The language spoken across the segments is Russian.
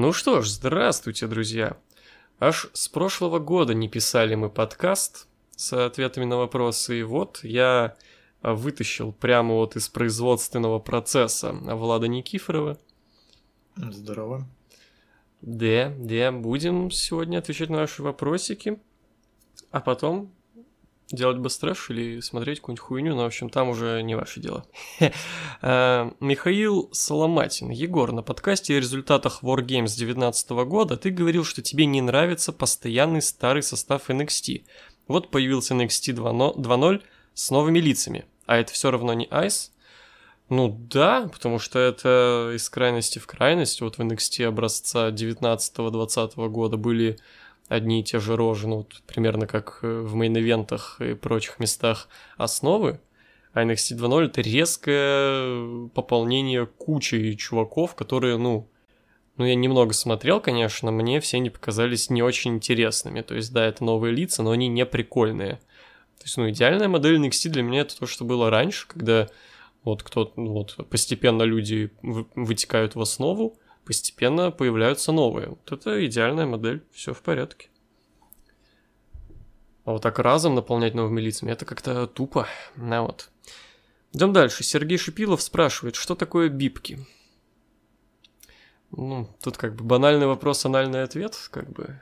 Ну что ж, здравствуйте, друзья. Аж с прошлого года не писали мы подкаст с ответами на вопросы, и вот я вытащил прямо вот из производственного процесса Влада Никифорова. Здорово. Да, да, будем сегодня отвечать на ваши вопросики, а потом делать быстрэш или смотреть какую-нибудь хуйню, но, в общем, там уже не ваше дело. Э, Михаил Соломатин. Егор, на подкасте о результатах Wargames 2019 года ты говорил, что тебе не нравится постоянный старый состав NXT. Вот появился NXT 2.0 с новыми лицами, а это все равно не Ice? Ну да, потому что это из крайности в крайность. Вот в NXT образца 19-20 года были одни и те же рожи, ну, вот, примерно как э, в мейн-ивентах и прочих местах основы, а NXT 2.0 это резкое пополнение кучи чуваков, которые, ну, ну, я немного смотрел, конечно, мне все они показались не очень интересными. То есть, да, это новые лица, но они не прикольные. То есть, ну, идеальная модель NXT для меня это то, что было раньше, когда вот кто ну, вот постепенно люди вытекают в основу, постепенно появляются новые. Вот это идеальная модель, все в порядке. А вот так разом наполнять новыми лицами, это как-то тупо. На вот. Идем дальше. Сергей Шипилов спрашивает, что такое бипки? Ну, тут как бы банальный вопрос, анальный ответ, как бы.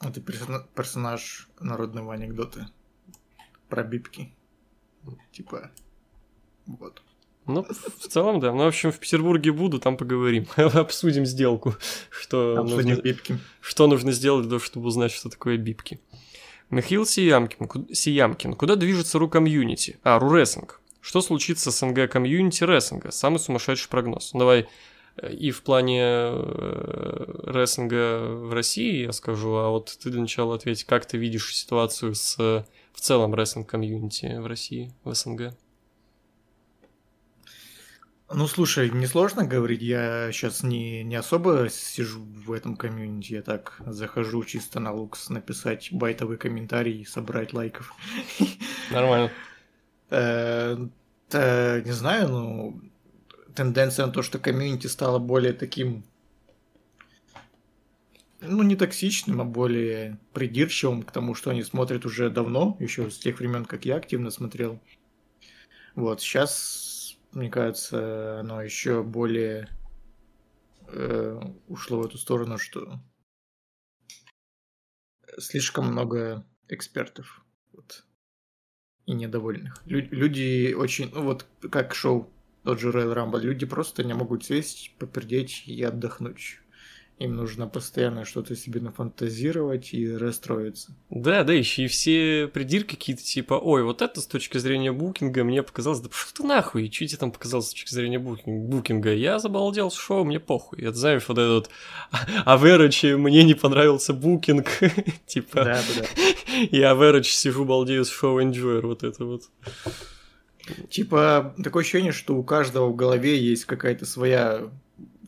Это персонаж народного анекдота про бипки. Типа, вот. Ну, в целом, да. Ну, в общем, в Петербурге буду, там поговорим. Обсудим сделку. Что Обсудим нужно, бипки. Что нужно сделать для того, чтобы узнать, что такое бипки. Михаил Сиямкин, Сиямкин. Куда движется ру комьюнити? А, ру рестлинг. Что случится с СНГ комьюнити рестлинга? Самый сумасшедший прогноз. Давай э, и в плане э, рестлинга в России я скажу, а вот ты для начала ответь, как ты видишь ситуацию с в целом рестлинг комьюнити в России, в СНГ? Ну, слушай, несложно говорить, я сейчас не, не особо сижу в этом комьюнити, я так захожу чисто на лукс написать байтовый комментарий и собрать лайков. Нормально. Э, не знаю, ну, тенденция на то, что комьюнити стало более таким, ну, не токсичным, а более придирчивым к тому, что они смотрят уже давно, еще с тех времен, как я активно смотрел. Вот, сейчас мне кажется, оно еще более э, ушло в эту сторону, что слишком много экспертов вот, и недовольных. Лю- люди очень, ну вот как шоу тот же Royal Rumble, люди просто не могут сесть, попердеть и отдохнуть. Им нужно постоянно что-то себе нафантазировать и расстроиться. Да, да, еще и все придирки какие-то типа, ой, вот это с точки зрения букинга мне показалось, да что ты нахуй, что тебе там показалось с точки зрения букинга? букинга? Я забалдел с шоу, мне похуй. Это знаешь, вот этот Авероч, мне не понравился букинг, типа, да, да, я Авероч сижу, балдею с шоу Enjoyer, вот это вот. Типа, такое ощущение, что у каждого в голове есть какая-то своя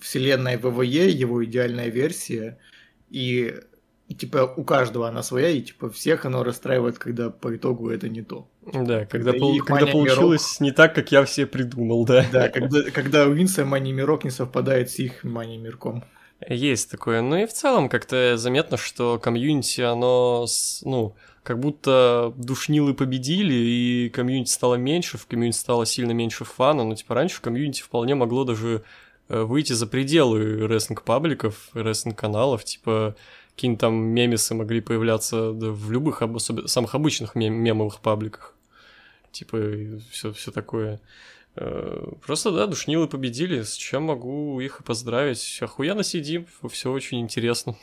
вселенная ВВЕ, его идеальная версия, и типа у каждого она своя, и типа всех оно расстраивает, когда по итогу это не то. Да, когда, пол, когда получилось, манямирок, не так, как я все придумал, да. Да, когда, когда у Винса манямирок не совпадает с их манямирком. Есть такое. Ну и в целом как-то заметно, что комьюнити, оно, ну, как будто душнилы победили, и комьюнити стало меньше, в комьюнити стало сильно меньше фана, но типа раньше в комьюнити вполне могло даже выйти за пределы рестлинг-пабликов, рестлинг-каналов, типа какие-нибудь там мемесы могли появляться да, в любых, особенно самых обычных мем мемовых пабликах. Типа, все, такое. Э, просто, да, душнилы победили, с чем могу их и поздравить. Охуенно сидим, все очень интересно.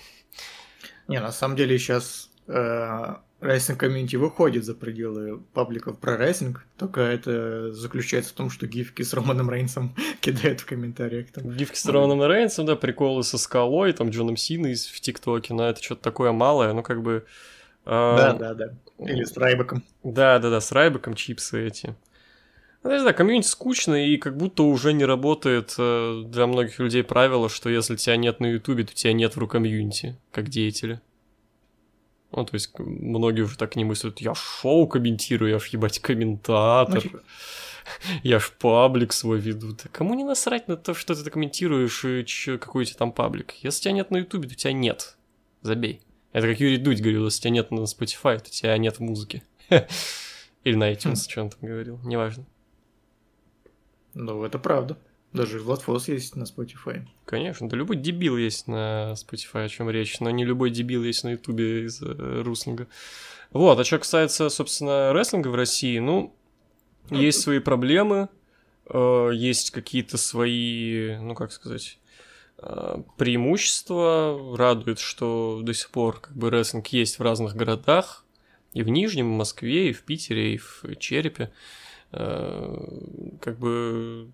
Не, на самом деле сейчас э, рестлинг комьюнити выходит за пределы пабликов про рестлинг, только это заключается в том, что гифки с Романом Рейнсом кидают в комментариях. Там. Гифки с Романом Рейнсом, да, приколы со скалой, там Джоном Синой в ТикТоке, но это что-то такое малое, ну как бы... Э, да, да, да. Или с Райбеком. Да, да, да, с Райбеком чипсы эти. Ну, не знаю, комьюнити скучно, и как будто уже не работает э, для многих людей правило, что если тебя нет на Ютубе, то тебя нет в рукомьюнити, как деятеля. Ну, то есть многие уже так не мыслят, я шоу комментирую, я ж ебать комментатор. Ну, типа, Я ж паблик свой веду. Да кому не насрать на то, что ты комментируешь и чё, какой у тебя там паблик? Если тебя нет на ютубе, то тебя нет. Забей. Это как Юрий Дудь говорил, если тебя нет на Spotify, то тебя нет в музыке. Или на iTunes, что он там говорил, неважно. Ну, это правда. Даже Владфос есть на Spotify. Конечно, да любой дебил есть на Spotify, о чем речь, но не любой дебил есть на Ютубе из э, руслинга. Вот, а что касается, собственно, рестлинга в России, ну, есть свои проблемы, э, есть какие-то свои, ну, как сказать, э, преимущества. Радует, что до сих пор как бы рестлинг есть в разных городах, и в Нижнем, и в Москве, и в Питере, и в Черепе. Э, как бы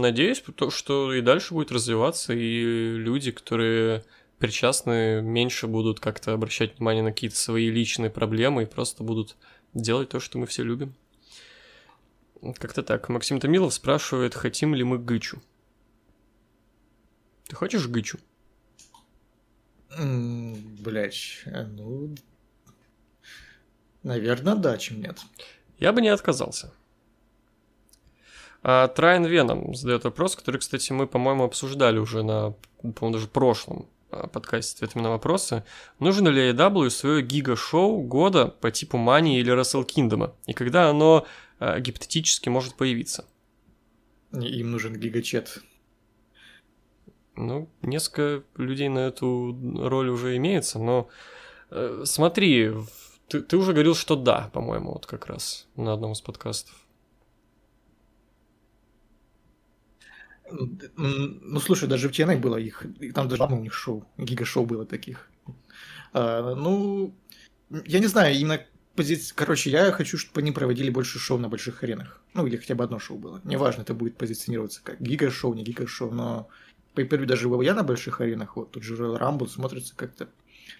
надеюсь, что и дальше будет развиваться, и люди, которые причастны, меньше будут как-то обращать внимание на какие-то свои личные проблемы и просто будут делать то, что мы все любим. Как-то так. Максим Томилов спрашивает, хотим ли мы гычу. Ты хочешь гычу? Блять, э, ну... Наверное, да, чем нет. Я бы не отказался. А Трайн Веном задает вопрос, который, кстати, мы, по-моему, обсуждали уже на, по-моему, даже прошлом а, подкасте ответами на вопросы. Нужно ли AEW свое гига-шоу года по типу Мани или Wrestle Kingdom? И когда оно а, гипотетически может появиться? Им нужен гигачет. Ну, несколько людей на эту роль уже имеется, но э, смотри, ты, ты уже говорил, что да, по-моему, вот как раз на одном из подкастов. Ну, слушай, даже в TNA было их, там даже ну, у них шоу, гига-шоу было таких. А, ну, я не знаю, именно позиция... Короче, я хочу, чтобы они проводили больше шоу на больших аренах. Ну, или хотя бы одно шоу было. Неважно, это будет позиционироваться как гига-шоу, не гига-шоу, но по даже я на больших аренах, вот тут же Rumble смотрится как-то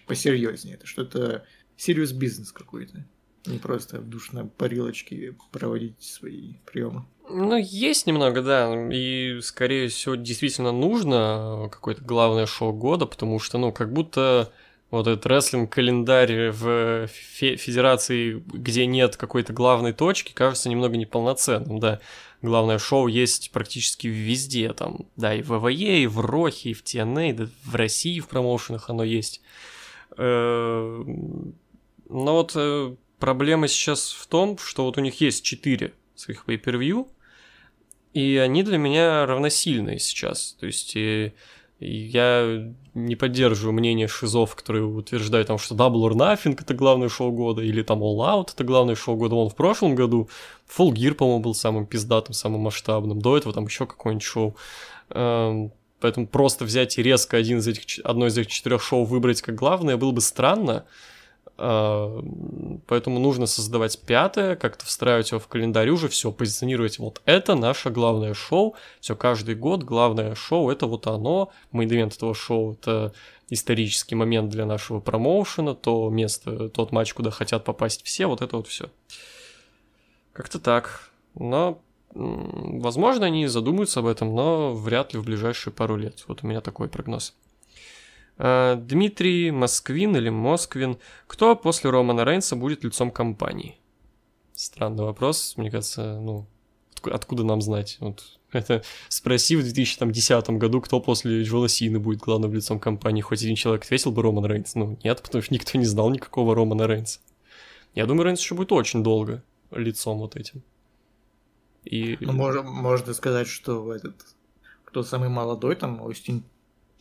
посерьезнее. Это что-то serious бизнес какой-то. Не просто в душной парилочке проводить свои приемы. Ну, есть немного, да, и, скорее всего, действительно нужно какое-то главное шоу года, потому что, ну, как будто вот этот рестлинг-календарь в федерации, где нет какой-то главной точки, кажется немного неполноценным, да. Главное шоу есть практически везде, там, да, и в ВВЕ, и в Рохе, и в TNA, да, в России в промоушенах оно есть. Э, но вот э, проблема сейчас в том, что вот у них есть четыре своих pay-per-view, и они для меня равносильные сейчас. То есть и, и я не поддерживаю мнение шизов, которые утверждают, там, что Double or Nothing это главное шоу года, или там All Out это главное шоу года. Вон в прошлом году Full Gear, по-моему, был самым пиздатым, самым масштабным. До этого там еще какое-нибудь шоу. Эм, поэтому просто взять и резко один из этих, одно из этих четырех шоу выбрать как главное было бы странно. А, поэтому нужно создавать пятое, как-то встраивать его в календарь уже, все, позиционировать вот это наше главное шоу, все, каждый год главное шоу, это вот оно, main event этого шоу, это исторический момент для нашего промоушена, то место, тот матч, куда хотят попасть все, вот это вот все. Как-то так. Но, возможно, они задумаются об этом, но вряд ли в ближайшие пару лет. Вот у меня такой прогноз. Э, Дмитрий Москвин или Москвин. Кто после Романа Рейнса будет лицом компании? Странный вопрос, мне кажется, ну, откуда нам знать? Вот это спроси в 2010 году, кто после Джола Сины будет главным лицом компании. Хоть один человек ответил бы Роман Рейнс. Ну, нет, потому что никто не знал никакого Романа Рейнса. Я думаю, Рейнс еще будет очень долго лицом вот этим. И... Ну, можно, можно сказать, что этот, кто самый молодой, там, Остин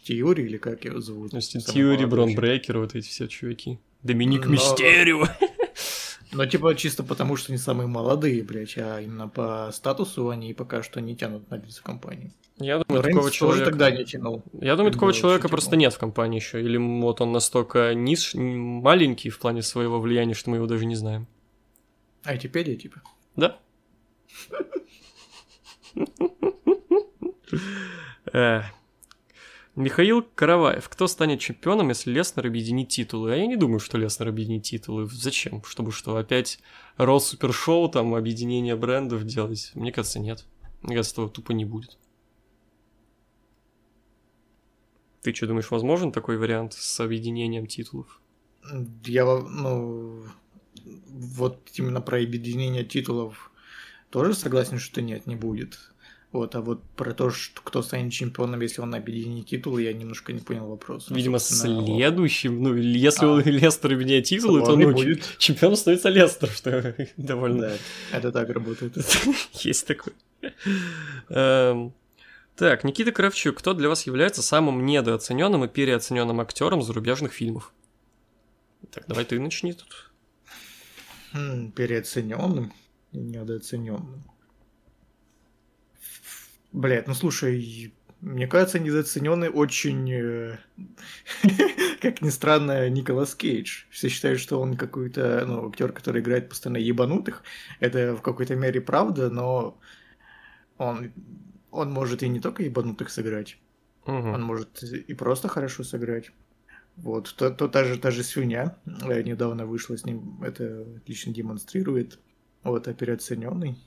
Тьюри, или как его зовут? Тьюри, Брон Брейкер, вот эти все чуваки. Доминик Но... Мистерио. Ну, типа, чисто потому, что они самые молодые, блядь, а именно по статусу они пока что не тянут на лицо компании. Я думаю, Но такого Рейнс человека... тогда не тянул. Я думаю, такого человека просто нет в компании еще. Или вот он настолько низ... маленький в плане своего влияния, что мы его даже не знаем. Айтипедия, типа? Да. Эх. Михаил Караваев. Кто станет чемпионом, если Леснер объединит титулы? А я не думаю, что Леснер объединит титулы. Зачем? Чтобы что, опять Ролл Супершоу, там, объединение брендов делать? Мне кажется, нет. Мне кажется, этого тупо не будет. Ты что, думаешь, возможен такой вариант с объединением титулов? Я, ну, вот именно про объединение титулов тоже согласен, что нет, не будет. Вот, а вот про то, что кто станет чемпионом, если он объединит титулы, я немножко не понял вопрос. Видимо, следующим, ну, если а. Лестер объединяет титулы, то, ну, будет. чемпионом становится Лестер, что довольно... Да, это так работает. Есть такое. Эм, так, Никита Кравчук, кто для вас является самым недооцененным и переоцененным актером зарубежных фильмов? Так, давай ты начни тут. Хм, переоцененным и недооцененным. Блять, ну слушай, мне кажется, недооцененный очень, э, как ни странно, Николас Кейдж. Все считают, что он какой-то, ну, актер, который играет постоянно ебанутых. Это в какой-то мере правда, но он, он может и не только ебанутых сыграть. Угу. Он может и просто хорошо сыграть. Вот, то, то та же, та же свинья э, недавно вышла с ним, это отлично демонстрирует. Вот, а переоцененный,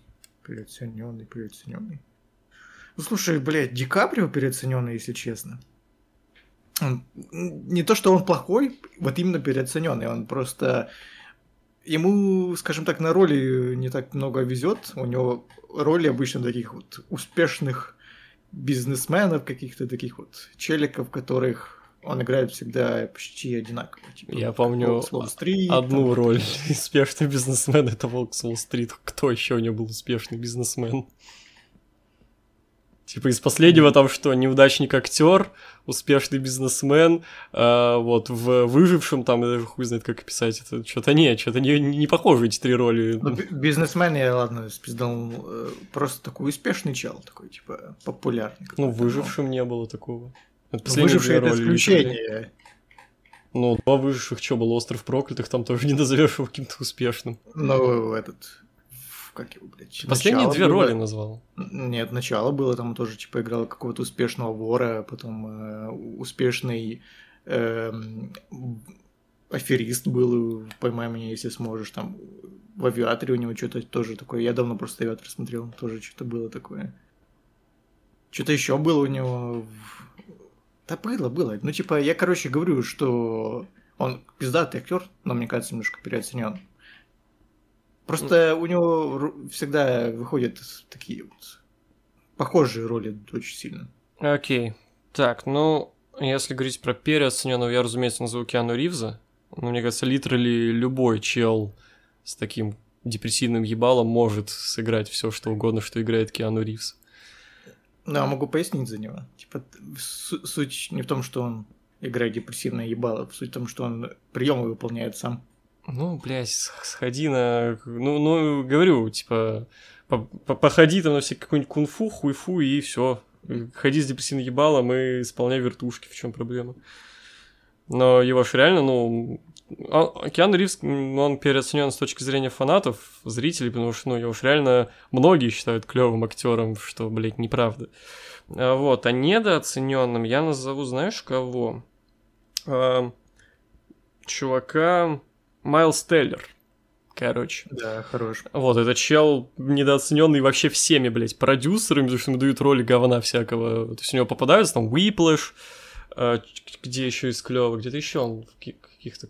переоцененный, переоцененный. Ну, слушай, блядь, Ди Каприо переоцененный, если честно. Он, не то, что он плохой, вот именно переоцененный. Он просто ему, скажем так, на роли не так много везет. У него роли обычно таких вот успешных бизнесменов, каких-то таких вот челиков, которых он играет всегда почти одинаково. Типа, Я помню одну там... роль успешный бизнесмен, это Волк с Уолл-стрит. Кто еще у него был успешный бизнесмен? Типа из последнего там что, неудачник актер, успешный бизнесмен, э, вот в выжившем там, я даже хуй знает, как описать это, что-то не, что-то не, не похоже эти три роли. Ну, бизнесмен, я ладно, спиздал, э, просто такой успешный чел, такой, типа, популярный. Ну, выжившем не было такого. Это выживший это исключение. Ну, два выживших, что было, Остров Проклятых, там тоже не назовешь его каким-то успешным. Ну, этот, как его, блядь. Последние две было... роли назвал. Нет, начало было, там тоже, типа, играл какого-то успешного вора, потом э, успешный э, аферист был, поймай меня, если сможешь, там, в авиаторе у него что-то тоже такое, я давно просто авиатор смотрел, тоже что-то было такое. Что-то еще было у него. Да было, было. Ну, типа, я, короче, говорю, что он пиздатый актер, но мне кажется, немножко переоценен. Просто у него всегда выходят такие вот похожие роли очень сильно. Окей. Так, ну, если говорить про переоцененного, я, разумеется, назову Киану Ривза. Но мне кажется, литерали любой чел с таким депрессивным ебалом может сыграть все, что угодно, что играет Киану Ривз. Да, могу пояснить за него. Типа, суть не в том, что он играет депрессивное ебало, суть в том, что он приемы выполняет сам. Ну, блядь, сходи на... Ну, ну говорю, типа, походи там на все какой-нибудь кунг-фу, хуй-фу, и все. Ходи с депрессивным ебалом и исполняй вертушки, в чем проблема. Но его ж реально, ну... А, Киану Ривз, он переоценен с точки зрения фанатов, зрителей, потому что, ну, его ж реально многие считают клевым актером, что, блядь, неправда. А, вот, а недооцененным я назову, знаешь, кого? А, чувака Майлз Теллер. Короче. Да, хорош. Вот, этот чел недооцененный вообще всеми, блядь, продюсерами, потому что ему дают роли говна всякого. То есть у него попадаются там Whiplash, э, где еще из клёвых, где-то еще он в каких-то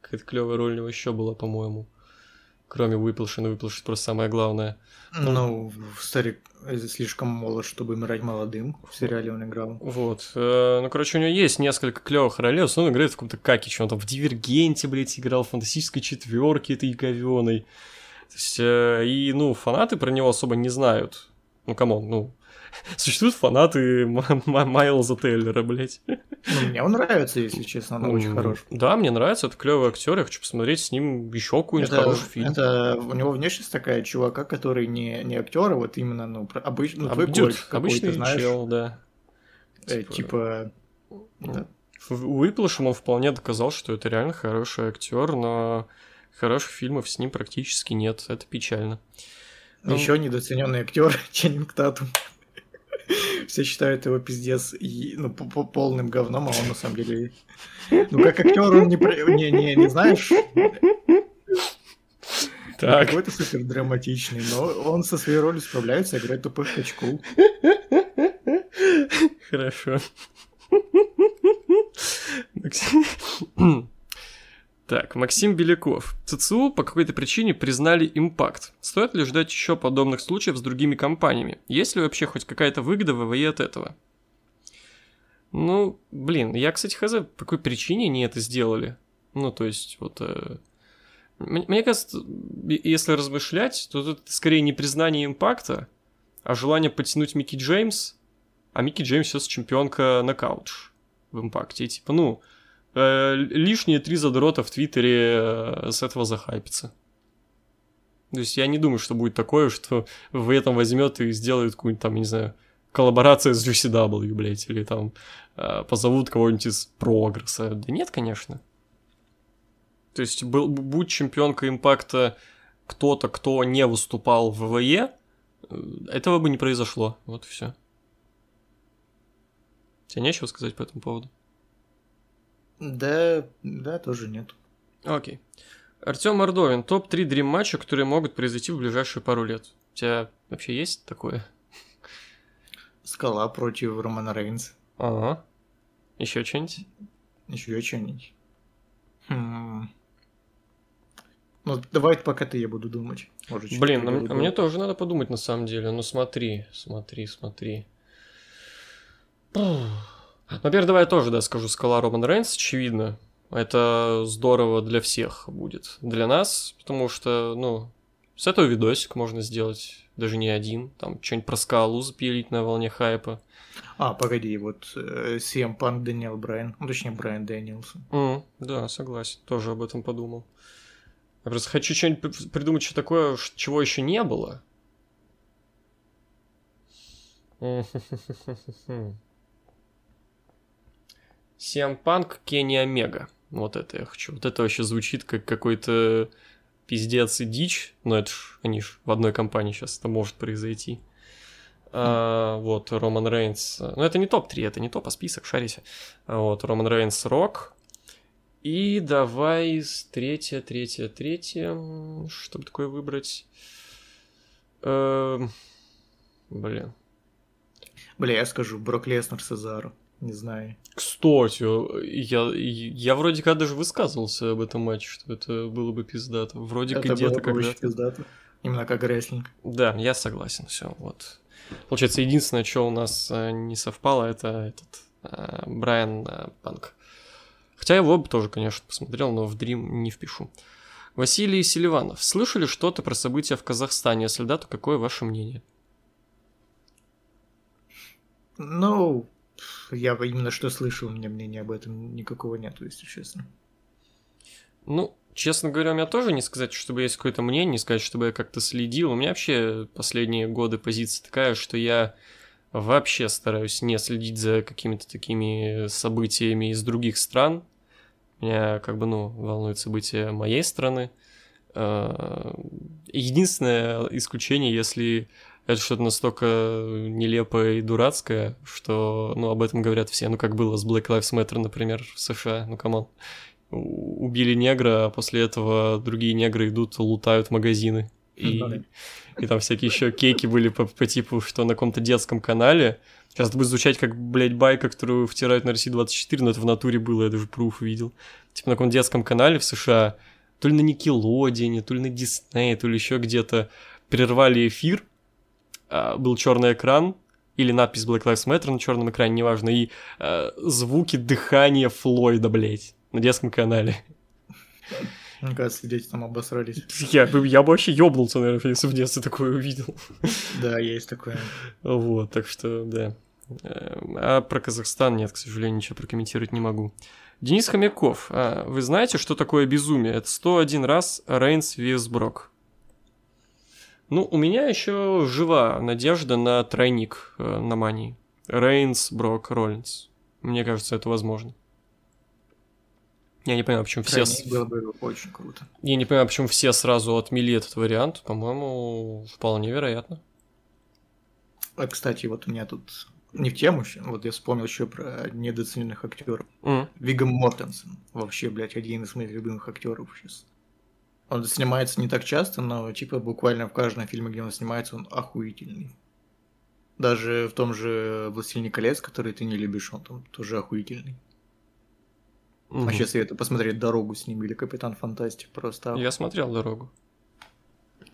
какая-то клевая роль у него еще была, по-моему. Кроме Whiplash, но Whiplash просто самое главное. Ну, старик слишком молод, чтобы умирать молодым. В сериале он играл. Вот. Э, ну, короче, у него есть несколько клевых ролей. Он играет в каком-то какиче. Он там в Дивергенте, блядь, играл, в фантастической четверке этой говёной. То есть, э, и, ну, фанаты про него особо не знают. Ну, come on, ну, Существуют фанаты Майлза Теллера, блядь. Ну, мне он нравится, если честно, он очень хорош. Да, мне нравится, это клевый актер, я хочу посмотреть с ним еще какой-нибудь хороший фильм. Это у него внешность такая чувака, который не, не актер, а вот именно, ну, обычный, ну, твой Дюд, обычный знаешь. чел, да. Э, типа... типа да. Выплышем он вполне доказал, что это реально хороший актер, но хороших фильмов с ним практически нет. Это печально. Еще ну... недооцененный актер Ченнинг Татум. Все считают его пиздец и, ну, полным говном, а он на самом деле... Ну, как актер он не, не, не, не знаешь... Так. Какой-то супер драматичный, но он со своей ролью справляется, играет тупых качку. Хорошо. Так, Максим Беляков. ЦЦУ по какой-то причине признали импакт. Стоит ли ждать еще подобных случаев с другими компаниями? Есть ли вообще хоть какая-то выгода ВВЕ от этого? Ну, блин, я, кстати, хз, по какой причине они это сделали. Ну, то есть, вот... Э, мне кажется, если размышлять, то это скорее не признание импакта, а желание потянуть Микки Джеймс, а Микки Джеймс сейчас чемпионка на кауч в импакте. И типа, ну, э, лишние три задрота в Твиттере э, с этого захайпится. То есть я не думаю, что будет такое, что в этом возьмет и сделает какую-нибудь там, не знаю, коллаборацию с GCW, блядь, или там э, позовут кого-нибудь из Прогресса. Да нет, конечно. То есть, был, будь чемпионка импакта кто-то, кто не выступал в ВВЕ, э, этого бы не произошло. Вот и все. Тебе нечего сказать по этому поводу? Да, да, тоже нет. Окей. Артем Мордовин. Топ-3 дрим матча, которые могут произойти в ближайшие пару лет. У тебя вообще есть такое? Скала против Романа Рейнс. Ага. Еще что-нибудь? Еще что-нибудь. Хм. Ну, давай пока ты я буду думать. Может, Блин, а, а мне тоже надо подумать на самом деле. Ну смотри, смотри, смотри. Во-первых, давай я тоже, да, скажу скала Роман Рейнс, очевидно. Это здорово для всех будет. Для нас, потому что, ну, с этого видосик можно сделать, даже не один. Там что-нибудь про скалу запилить на волне хайпа. А, погоди, вот э, CM Punk Дэниел Брайан, ну, точнее, Брайан Дэниелсон. Mm, да, согласен, тоже об этом подумал. Я просто хочу что-нибудь придумать, что такое, чего еще не было. Сиам Панк, Кенни Омега. Вот это я хочу. Вот это вообще звучит как какой-то пиздец и дичь. Но это ж, они ж в одной компании сейчас это может произойти. А, вот, Роман Рейнс. Ну, это не топ-3, это не топ, а список, шарите. А, вот, Роман Рейнс Рок. И давай третье, третье, третье. Чтобы такое выбрать. Эм... Блин. Бля, я скажу, Брок Леснер Сезару. Не знаю. Кстати, я, я вроде как даже высказывался об этом матче, что это было бы пиздато. Вроде это где-то когда-то. пиздато. Именно как рестлинг. Да, я согласен, все, вот. Получается, единственное, что у нас э, не совпало, это этот э, Брайан э, Панк. Хотя его бы тоже, конечно, посмотрел, но в Dream не впишу. Василий Селиванов. Слышали что-то про события в Казахстане? Если да, то какое ваше мнение? Ну, я именно что слышал, у меня мнения об этом никакого нету, если честно. Ну, честно говоря, у меня тоже не сказать, чтобы есть какое-то мнение, не сказать, чтобы я как-то следил. У меня вообще последние годы позиция такая, что я вообще стараюсь не следить за какими-то такими событиями из других стран. Меня как бы, ну, волнуют события моей страны. А, единственное исключение, если это что-то настолько нелепое и дурацкое, что, ну, об этом говорят все. Ну, как было с Black Lives Matter, например, в США. Ну, come on. Убили негра, а после этого другие негры идут, лутают магазины. И, и там всякие еще кеки были по, по типу, что на каком-то детском канале. Сейчас это будет звучать как, блядь, байка, которую втирают на России 24, но это в натуре было, я даже пруф видел. Типа на каком-то детском канале в США, то ли на Никелодине, то ли на Диснее, то ли еще где-то прервали эфир, был черный экран, или надпись Black Lives Matter на черном экране, неважно, и э, звуки дыхания Флойда, блядь, на детском канале. Мне кажется, дети там обосрались. Я, я бы вообще ёбнулся, наверное, если в детстве такое увидел. Да, есть такое. Вот, так что, да. Э, а про Казахстан нет, к сожалению, ничего прокомментировать не могу. Денис Хомяков, а вы знаете, что такое безумие? Это 101 раз Рейнс Визброк. Ну, у меня еще жива надежда на тройник э, на мании. Рейнс, Брок, Роллинс. Мне кажется, это возможно. Я не понимаю, почему все... Было бы очень круто. Я не понимаю, почему все сразу отмели этот вариант. По-моему, вполне вероятно. А, кстати, вот у меня тут не в тему, вот я вспомнил еще про недооцененных актеров. Mm. Вигам Мортенсен. Вообще, блядь, один из моих любимых актеров сейчас. Он снимается не так часто, но типа буквально в каждом фильме, где он снимается, он охуительный. Даже в том же «Властелине колец», который ты не любишь, он там тоже охуительный. Угу. Вообще советую посмотреть «Дорогу» с ним или «Капитан Фантастик» просто. Я смотрел «Дорогу».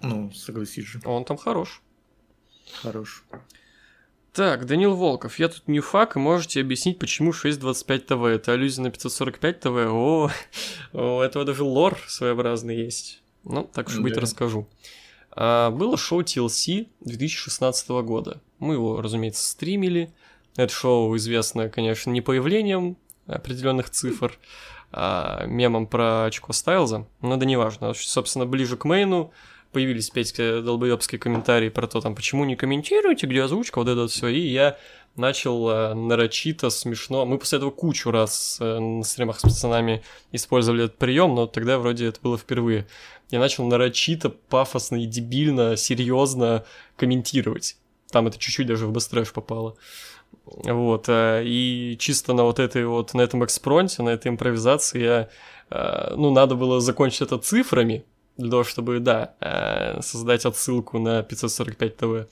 Ну, согласись же. Он там хорош. Хорош. Так, Данил Волков, я тут не фак, и можете объяснить, почему 625 ТВ? Это аллюзия на 545 ТВ? О, у этого даже лор своеобразный есть. Ну, так уж быть, расскажу. А, было шоу TLC 2016 года. Мы его, разумеется, стримили. Это шоу известно, конечно, не появлением определенных цифр, а мемом про очко Стайлза, но да неважно. Собственно, ближе к мейну появились опять долбоебские комментарии про то, там, почему не комментируете, где озвучка, вот это все, и я начал э, нарочито смешно. Мы после этого кучу раз э, на стримах с пацанами использовали этот прием, но тогда вроде это было впервые. Я начал нарочито, пафосно и дебильно, серьезно комментировать. Там это чуть-чуть даже в быстрэш попало. Вот, э, и чисто на вот этой вот, на этом экспронте, на этой импровизации я, э, ну, надо было закончить это цифрами, для того, чтобы, да, э, создать отсылку на 545 ТВ.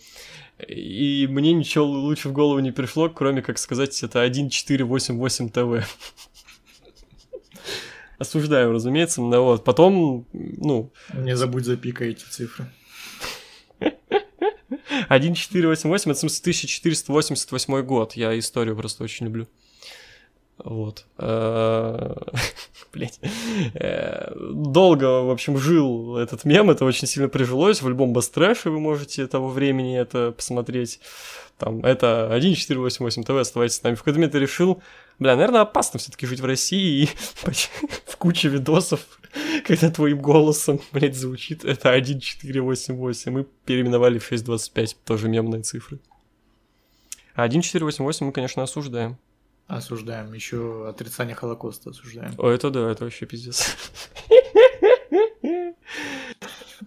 И мне ничего лучше в голову не пришло, кроме как сказать, это 1488 ТВ. Осуждаем, разумеется, но вот потом, ну... Не забудь запикай эти цифры. 1488, это в смысле 1488 год. Я историю просто очень люблю. Вот. Блять. Э, долго, в общем, жил этот мем, это очень сильно прижилось. В любом бастрэше вы можете того времени это посмотреть. Там, это 1488 ТВ, оставайтесь с нами. В какой-то момент я решил, бля, наверное, опасно все таки жить в России и в куче видосов, когда твоим голосом, блядь, звучит это 1488. Мы переименовали в 625, тоже мемные цифры. А 1488 мы, конечно, осуждаем. Осуждаем. Еще отрицание Холокоста осуждаем. О, это да, это вообще пиздец.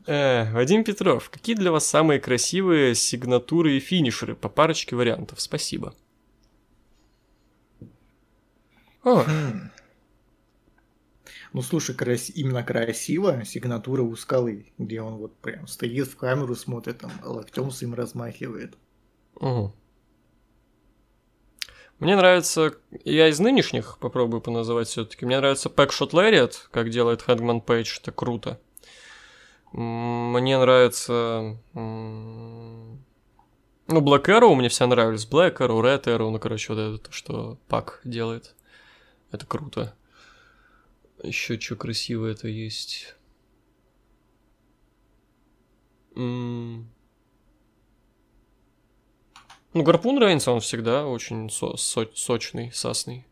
Э, Вадим Петров, какие для вас самые красивые сигнатуры и финишеры по парочке вариантов? Спасибо. О. Хм. Ну, слушай, крас... именно красиво сигнатура у скалы, где он вот прям стоит в камеру, смотрит, там локтем своим размахивает. Угу. Мне нравится, я из нынешних попробую поназывать все-таки. Мне нравится Packshot Lariat, как делает Hangman Page, это круто. Мне нравится... Ну, Black Arrow мне все нравились. Black Arrow, Red Arrow, ну, короче, вот это то, что Пак делает. Это круто. Еще что красивое это есть. Ну, гарпун нравится, он всегда очень со- со- сочный, сасный.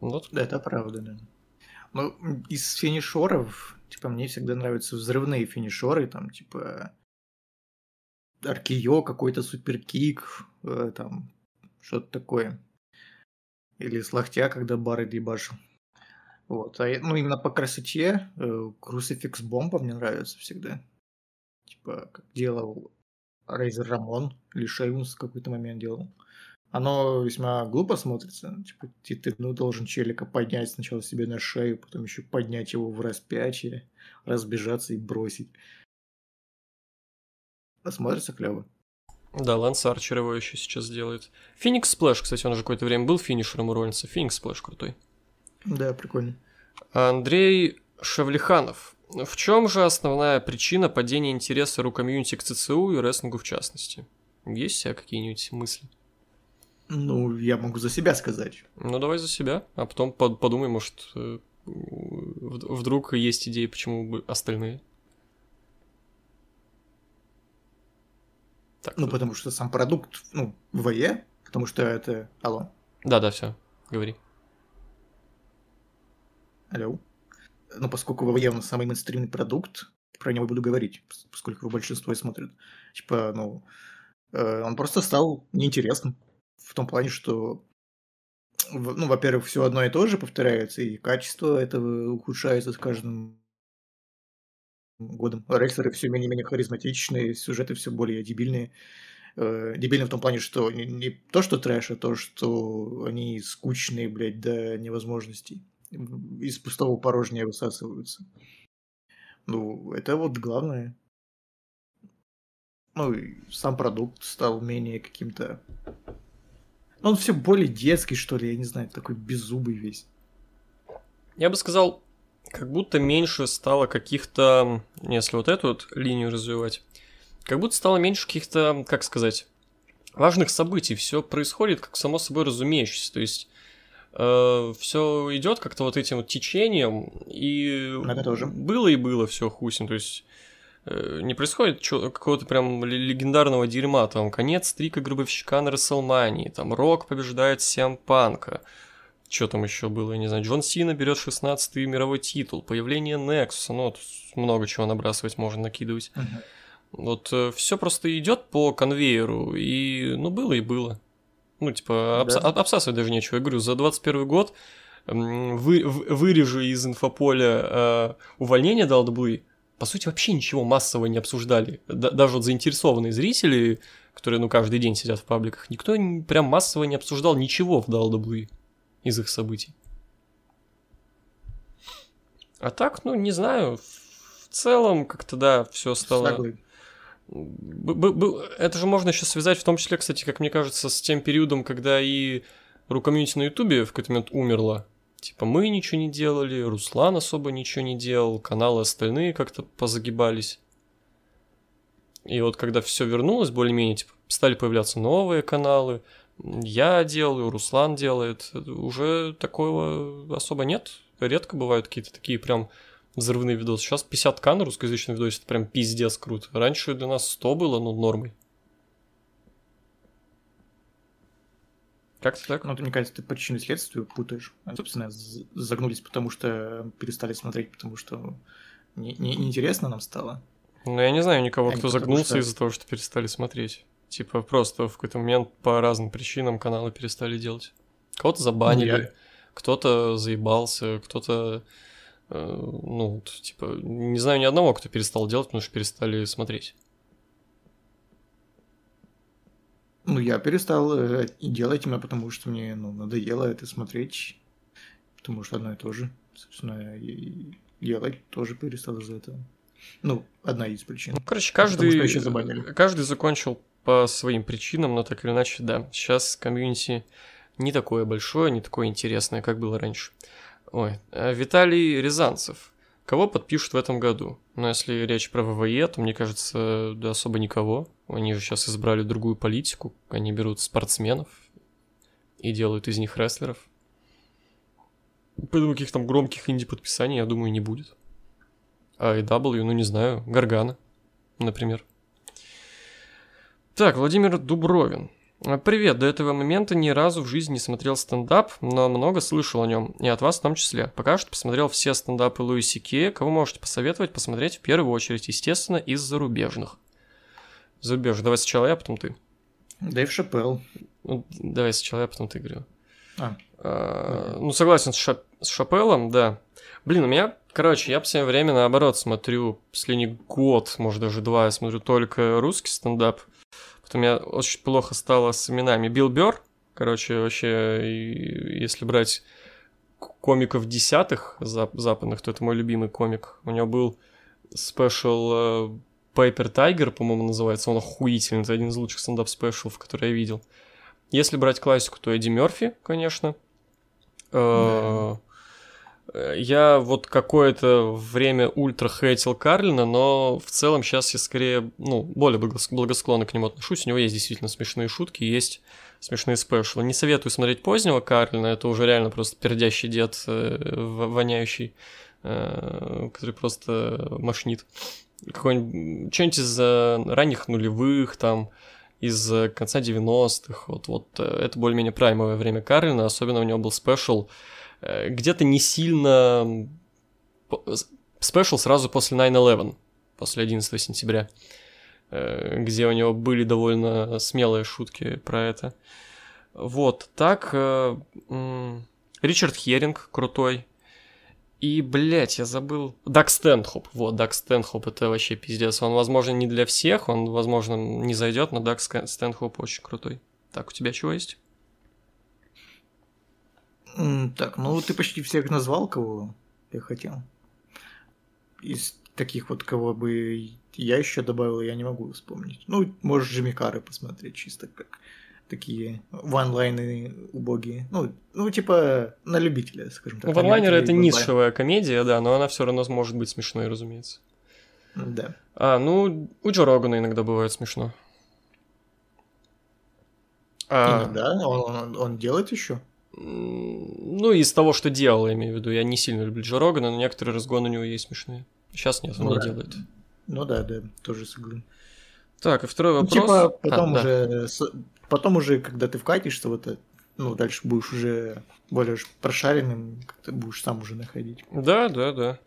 Вот. Да, это правда, да. Ну, из финишеров, типа, мне всегда нравятся взрывные финишеры, там, типа, Аркио, какой-то суперкик, э, там, что-то такое. Или с локтя, когда бары дебашил. Вот. А, ну, именно по красоте э, Crucifix Бомба мне нравится всегда. Типа, как делал Рейзер Рамон или Шейвунс в какой-то момент делал. Оно весьма глупо смотрится. Типа, ты, ты ну, должен челика поднять сначала себе на шею, потом еще поднять его в распятие, разбежаться и бросить. А смотрится клево. Да, Ланс Арчер его еще сейчас делает. Phoenix Splash, кстати, он уже какое-то время был финишером у Роллинса. Phoenix Splash крутой. Да, прикольно. Андрей Шавлиханов. В чем же основная причина падения интереса ру комьюнити к ЦЦУ и рестлингу в частности? Есть у тебя какие-нибудь мысли? Ну, я могу за себя сказать. Ну, давай за себя, а потом под подумай, может, э, вдруг есть идеи, почему бы остальные. Так, ну, потому что сам продукт, ну, ВЕ, потому что это... Алло? Да-да, все, говори. Алло? Ну, поскольку его явно самый мейнстримный продукт, про него буду говорить, поскольку его большинство и смотрят. Типа, ну, э, он просто стал неинтересным в том плане, что, ну, во-первых, все одно и то же повторяется, и качество этого ухудшается с каждым годом. Рейсеры все менее и менее харизматичные, сюжеты все более дебильные. Э, дебильные в том плане, что не, не то, что трэш, а то, что они скучные, блядь, до невозможностей из пустого порожнее высасываются. Ну, это вот главное. Ну, и сам продукт стал менее каким-то Он все более детский, что ли, я не знаю, такой беззубый весь. Я бы сказал, как будто меньше стало каких-то, если вот эту вот линию развивать, как будто стало меньше каких-то, как сказать, важных событий. Все происходит как само собой разумеющееся. То есть э, все идет как-то вот этим вот течением, и тоже. было и было все хусин. То есть э, не происходит какого-то прям легендарного дерьма, там конец стрика Гробовщика на Расселмании, там Рок побеждает Сиам Панка, что там еще было, я не знаю, Джон Сина берет 16-й мировой титул, появление Nexus, ну, вот много чего набрасывать можно, накидывать. Uh-huh. Вот э, все просто идет по конвейеру, и ну было и было. Ну, типа, обс- да. обсасывать даже нечего. Я говорю, за 21 год вы, вырежу из инфополя э, увольнение WWE, по сути, вообще ничего массово не обсуждали. Д- даже вот заинтересованные зрители, которые, ну, каждый день сидят в пабликах, никто прям массово не обсуждал ничего в WWE из их событий. А так, ну, не знаю, в целом как-то, да, все стало... Согласен это же можно еще связать, в том числе, кстати, как мне кажется, с тем периодом, когда и рукомьюнити на Ютубе в какой-то момент умерла. Типа мы ничего не делали, Руслан особо ничего не делал, каналы остальные как-то позагибались. И вот когда все вернулось более-менее, типа, стали появляться новые каналы, я делаю, Руслан делает, уже такого особо нет. Редко бывают какие-то такие прям взрывные видосы. Сейчас 50к на русскоязычном видосе, это прям пиздец круто. Раньше для нас 100 было, ну, нормой. Как-то так? Ну, мне кажется, ты причины следствия путаешь. Собственно, загнулись, потому что перестали смотреть, потому что не, не, неинтересно нам стало. Ну, я не знаю никого, а кто загнулся что... из-за того, что перестали смотреть. Типа, просто в какой-то момент по разным причинам каналы перестали делать. Кого-то забанили, я... кто-то заебался, кто-то ну, типа, не знаю ни одного, кто перестал делать, потому что перестали смотреть. Ну, я перестал э, делать именно потому, что мне ну, надоело это смотреть. Потому что одно и то же. Собственно, и делать тоже перестал из-за этого. Ну, одна из причин. Ну, короче, каждый, каждый закончил по своим причинам, но так или иначе, да. Сейчас комьюнити не такое большое, не такое интересное, как было раньше. Ой, э, Виталий Рязанцев. Кого подпишут в этом году? Ну, если речь про ВВЕ, то, мне кажется, да особо никого. Они же сейчас избрали другую политику. Они берут спортсменов и делают из них рестлеров. Поэтому каких там громких инди-подписаний, я думаю, не будет. А AW, ну не знаю, Гаргана, например. Так, Владимир Дубровин. Привет, до этого момента ни разу в жизни не смотрел стендап, но много слышал о нем, и от вас в том числе. Пока что посмотрел все стендапы Луиси Кея, кого можете посоветовать посмотреть в первую очередь, естественно, из зарубежных. Зарубежных, давай сначала я, потом ты. Дэйв Шапелл. Ну, давай сначала я, потом ты говорю. А. а ну, согласен с, Шап... с Шапеллом, да. Блин, у меня, короче, я все время наоборот смотрю, последний год, может даже два, я смотрю только русский стендап – Потом я очень плохо стало с именами. Билл Бёрр, короче, вообще, если брать комиков десятых западных, то это мой любимый комик. У него был спешл Пайпер Тайгер, по-моему, называется. Он охуительный. Это один из лучших стендап-спешалов, которые я видел. Если брать классику, то Эдди Мерфи, конечно. Да. Я вот какое-то время ультра хейтил Карлина, но в целом сейчас я скорее, ну, более благосклонно к нему отношусь. У него есть действительно смешные шутки, есть смешные спешлы. Не советую смотреть позднего Карлина, это уже реально просто пердящий дед, э, воняющий, э, который просто машнит. Какой-нибудь, что-нибудь из ранних нулевых, там, из конца 90-х, вот, вот э, это более-менее праймовое время Карлина, особенно у него был спешл, Э, где-то не сильно... Спешл сразу после 9-11, после 11 сентября, э, где у него были довольно смелые шутки про это. Вот, так, э, Ричард Херинг крутой. И, блядь, я забыл... Дак Стэнхоп. Вот, Дак Стэнхоп это вообще пиздец. Он, возможно, не для всех, он, возможно, не зайдет, но Дак Стэнхоп очень крутой. Так, у тебя чего есть? Так, ну ты почти всех назвал, кого я хотел. Из таких вот, кого бы я еще добавил, я не могу вспомнить. Ну, можешь Джимми Кары посмотреть, чисто как такие ванлайны убогие. Ну, ну, типа, на любителя, скажем так. Ванлайнеры это нишевая комедия, да, но она все равно может быть смешной, разумеется. Да. А, ну, у Джо Рогана иногда бывает смешно. А... Иногда? Он, он, он делает еще? Ну, из того, что делал, я имею в виду. Я не сильно люблю Джо Рогана, но некоторые разгоны у него есть смешные. Сейчас нет, он ну, не да. делает. Ну да, да, тоже согласен. Так, и второй вопрос. Ну, типа, потом а, уже, да. потом уже, когда ты вкатишься, вот ну, дальше будешь уже более прошаренным, как-то будешь сам уже находить. Да, да, да.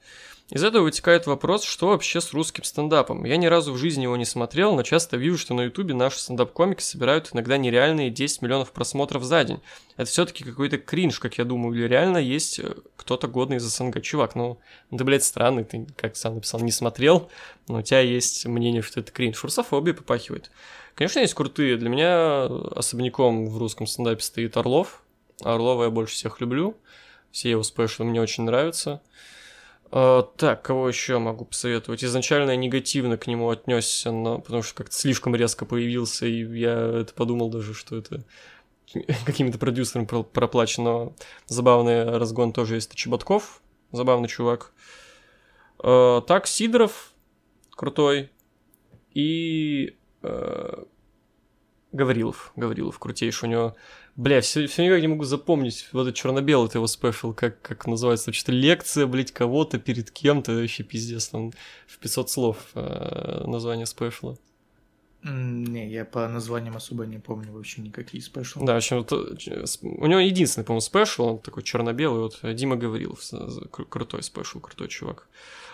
Из этого вытекает вопрос, что вообще с русским стендапом. Я ни разу в жизни его не смотрел, но часто вижу, что на ютубе наши стендап-комики собирают иногда нереальные 10 миллионов просмотров за день. Это все таки какой-то кринж, как я думаю, или реально есть э, кто-то годный из СНГ. Чувак, ну, да, блядь, странный, ты, как сам написал, не смотрел, но у тебя есть мнение, что это кринж. Фурсофобия попахивает. Конечно, есть крутые. Для меня особняком в русском стендапе стоит Орлов. Орлова я больше всех люблю. Все его спешлы мне очень нравятся. Uh, так, кого еще могу посоветовать? Изначально я негативно к нему отнесся, но потому что как-то слишком резко появился, и я это подумал даже, что это каким-то продюсером проплачено. Забавный разгон тоже есть Чеботков, забавный чувак. Э, так, Сидоров, крутой. И э, Гаврилов, Гаврилов крутейший. У него Бля, все, все никак не могу запомнить вот этот черно-белый его special, как, как называется, что-то лекция, блядь, кого-то перед кем-то, вообще пиздец, там в 500 слов э, название спешла. Не, я по названиям особо не помню вообще никакие special. Да, в общем, вот, э, у него единственный, по-моему, special, он такой черно-белый, вот Дима говорил, крутой special, крутой чувак.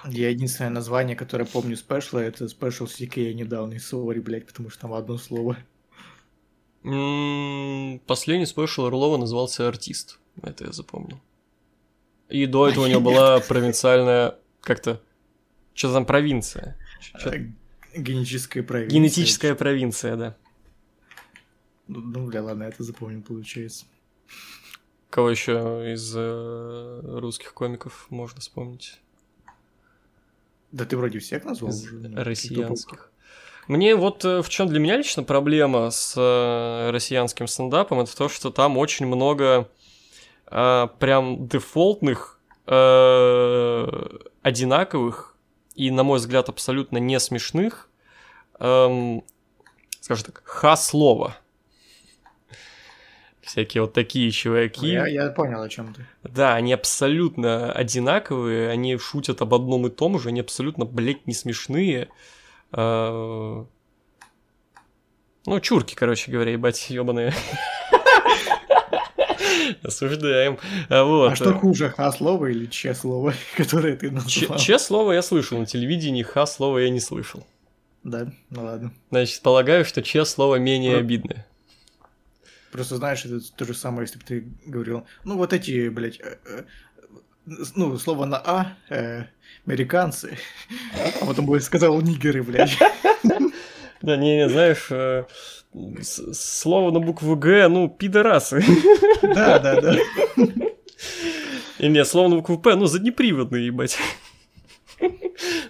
Я единственное название, которое помню спешла, это special CK недавний, sorry, блядь, потому что там одно слово. Последний спешл Орлова назывался «Артист». Это я запомнил. И до этого у него была провинциальная... Как-то... Что там провинция? Генетическая провинция. Генетическая провинция, да. Ну, ну, бля, ладно, это запомнил, получается. Кого еще из э, русских комиков можно вспомнить? Да ты вроде всех назвал из уже. Россиянских. Мне вот э, в чем для меня лично проблема с э, россиянским стендапом, это то, что там очень много э, прям дефолтных, э, одинаковых и, на мой взгляд, абсолютно не смешных, э, скажем так, ха-слова. Всякие вот такие чуваки. Я, я понял, о чем ты. Да, они абсолютно одинаковые, они шутят об одном и том же, они абсолютно, блядь, не смешные. А, ну, чурки, короче говоря, ебать, ебаные. Осуждаем. А, вот. а что хуже, ха-слово или че-слово, которое ты назвал? Че-слово я слышал, на телевидении ха-слово я не слышал. Да, ну ладно. Значит, полагаю, что че-слово менее обидное. Просто знаешь, это то же самое, если бы ты говорил, ну вот эти, блядь, э, э, ну, слово на А, э, американцы, а потом бы сказал нигеры, блядь. Да, не, не, знаешь, э, слово на букву Г, ну, пидорасы. Да, да, да. И нет, слово на букву П, ну, заднеприводные, ебать.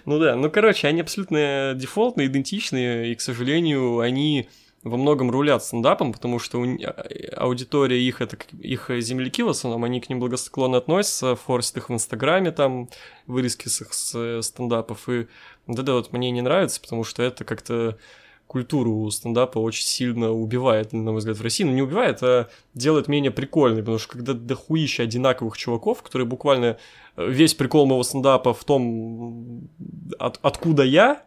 Ну да, ну, короче, они абсолютно дефолтные, идентичные, и, к сожалению, они во многом рулят стендапом, потому что у, а, аудитория их, это их земляки в основном, они к ним благосклонно относятся, форсят их в Инстаграме, там, вырезки с их с стендапов, и да-да, вот мне не нравится, потому что это как-то культуру стендапа очень сильно убивает, на мой взгляд, в России. Ну, не убивает, а делает менее прикольной, потому что когда дохуища одинаковых чуваков, которые буквально э, весь прикол моего стендапа в том, от, откуда я,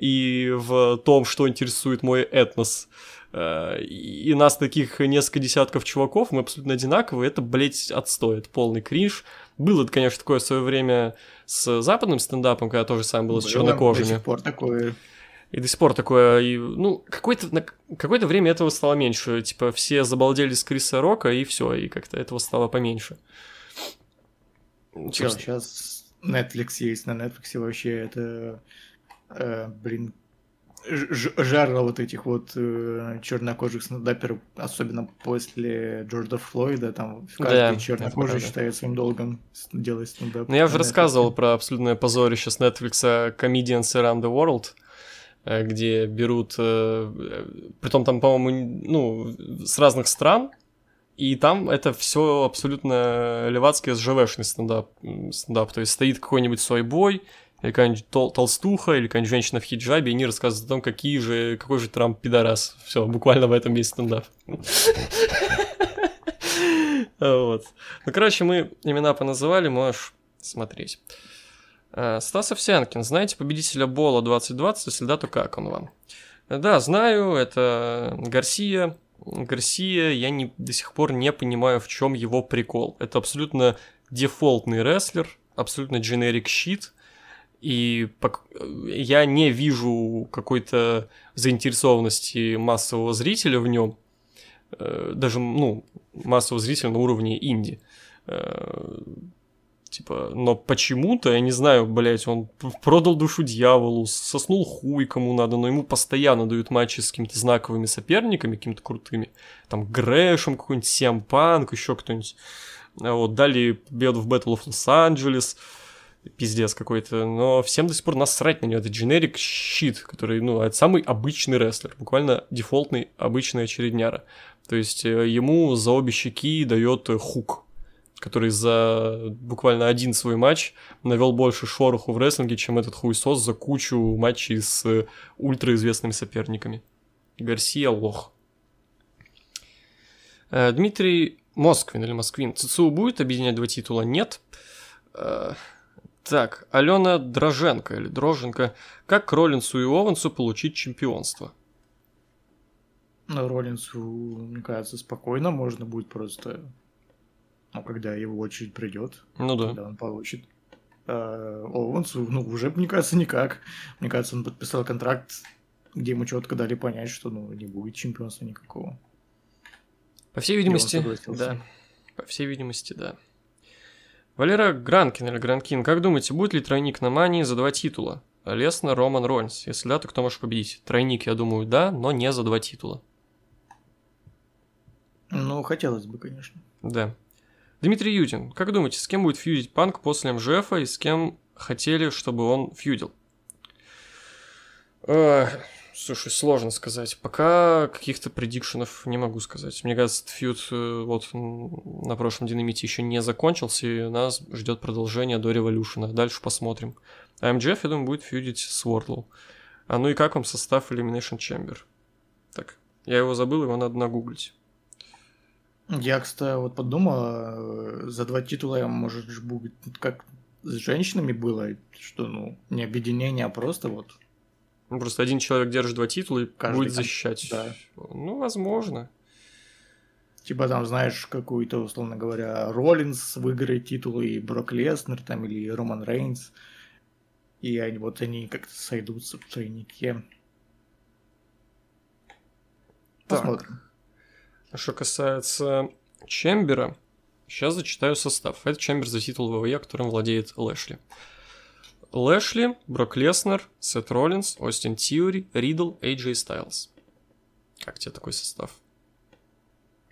и в том, что интересует мой этнос. Э, и нас таких несколько десятков чуваков, мы абсолютно одинаковые, это, блядь, отстой, это полный кринж. Было, конечно, такое в свое время с западным стендапом, когда тоже было, было с чернокожими. До сих пор такое. И до сих пор такое, и, ну, какое-то, какое-то время этого стало меньше. Типа, все забалдели с Криса Рока, и все, и как-то этого стало поменьше. Чё, сейчас Netflix есть, на Netflix вообще это э, блин, жара вот этих вот э, чернокожих стендаперов, особенно после Джорджа Флойда, там каждый да, чернокожий считает своим долгом делать стендап. Ну, я уже рассказывал про абсолютное позорище с Netflix Comedians Around the World. э, где берут, э, э, притом там, по-моему, ну, с разных стран, и там это все абсолютно левацкий СЖВшный стендап, стендап. То есть стоит какой-нибудь свой или какая-нибудь тол- толстуха, или какая-нибудь женщина в хиджабе, и они рассказывают о том, какие же, какой же Трамп пидорас. Все, буквально в этом есть стендап. Вот. Ну, короче, мы имена поназывали, можешь смотреть. Э, Стас Овсянкин, знаете победителя Бола 2020? Если да, то как он вам? Да, знаю, это Гарсия, Гарсия, я не, до сих пор не понимаю, в чем его прикол. Это абсолютно дефолтный рестлер, абсолютно generic щит, и я не вижу какой-то заинтересованности массового зрителя в нем, э, даже, ну, массового зрителя на уровне инди. Э, типа, но почему-то, я не знаю, блять, он продал душу дьяволу, соснул хуй кому надо, но ему постоянно дают матчи с какими-то знаковыми соперниками, какими-то крутыми. Там Грэшем какой-нибудь, Сиампанк, еще кто-нибудь. А вот, дали победу в Battle of Los Angeles пиздец какой-то, но всем до сих пор насрать на него. Это generic щит, который, ну, это самый обычный рестлер, буквально дефолтный обычная очередняра. То есть э, ему за обе щеки дает хук, который за буквально один свой матч навел больше шороху в рестлинге, чем этот хуесос за кучу матчей с ультраизвестными соперниками. Гарсия лох. Э, Дмитрий Москвин или Москвин. ЦЦУ будет объединять два титула? Нет. Так, Алена Дроженко или Дроженко. Как к Роллинсу и Овансу получить чемпионство? Ну, Роллинсу, мне кажется, спокойно можно будет просто ну, когда его очередь придет, ну да. когда он получит. А, Оуэнсу, ну, уже, мне кажется, никак. Мне кажется, он подписал контракт, где ему четко дали понять, что ну, не будет чемпионства никакого. По всей видимости, да. По всей видимости, да. Валера Гранкин или Гранкин, как думаете, будет ли тройник на Мании за два титула? Лесно, Роман Рольнс. Если да, то кто может победить? Тройник, я думаю, да, но не за два титула. Ну, хотелось бы, конечно. Да. Дмитрий Ютин, как думаете, с кем будет фьюдить Панк после МЖФ и с кем хотели, чтобы он фьюдил? Слушай, сложно сказать. Пока каких-то предикшенов не могу сказать. Мне кажется, фьюд э, вот на прошлом динамите еще не закончился, и нас ждет продолжение до революшена. Дальше посмотрим. А МЖФ, я думаю, будет фьюдить с Уордлоу. А ну и как вам состав Elimination Chamber? Так, я его забыл, его надо нагуглить. Я, кстати, вот подумал, э, за два титула я, может, будет как с женщинами было, что, ну, не объединение, а просто вот... Ну, просто один человек держит два титула и Каждый будет защищать. Да. Ну, возможно. Типа там, знаешь, какую-то, условно говоря, Роллинс выиграет титул, и Брок Леснер, там, или Роман Рейнс. И они, вот они как-то сойдутся в тройнике. Посмотрим. Так. Что касается Чембера, сейчас зачитаю состав. Это Чембер за титул ВВЕ, которым владеет Лэшли. Лэшли, Брок Леснер, Сет Роллинс, Остин Тьюри, Ридл, Эйджей Стайлз. Как тебе такой состав?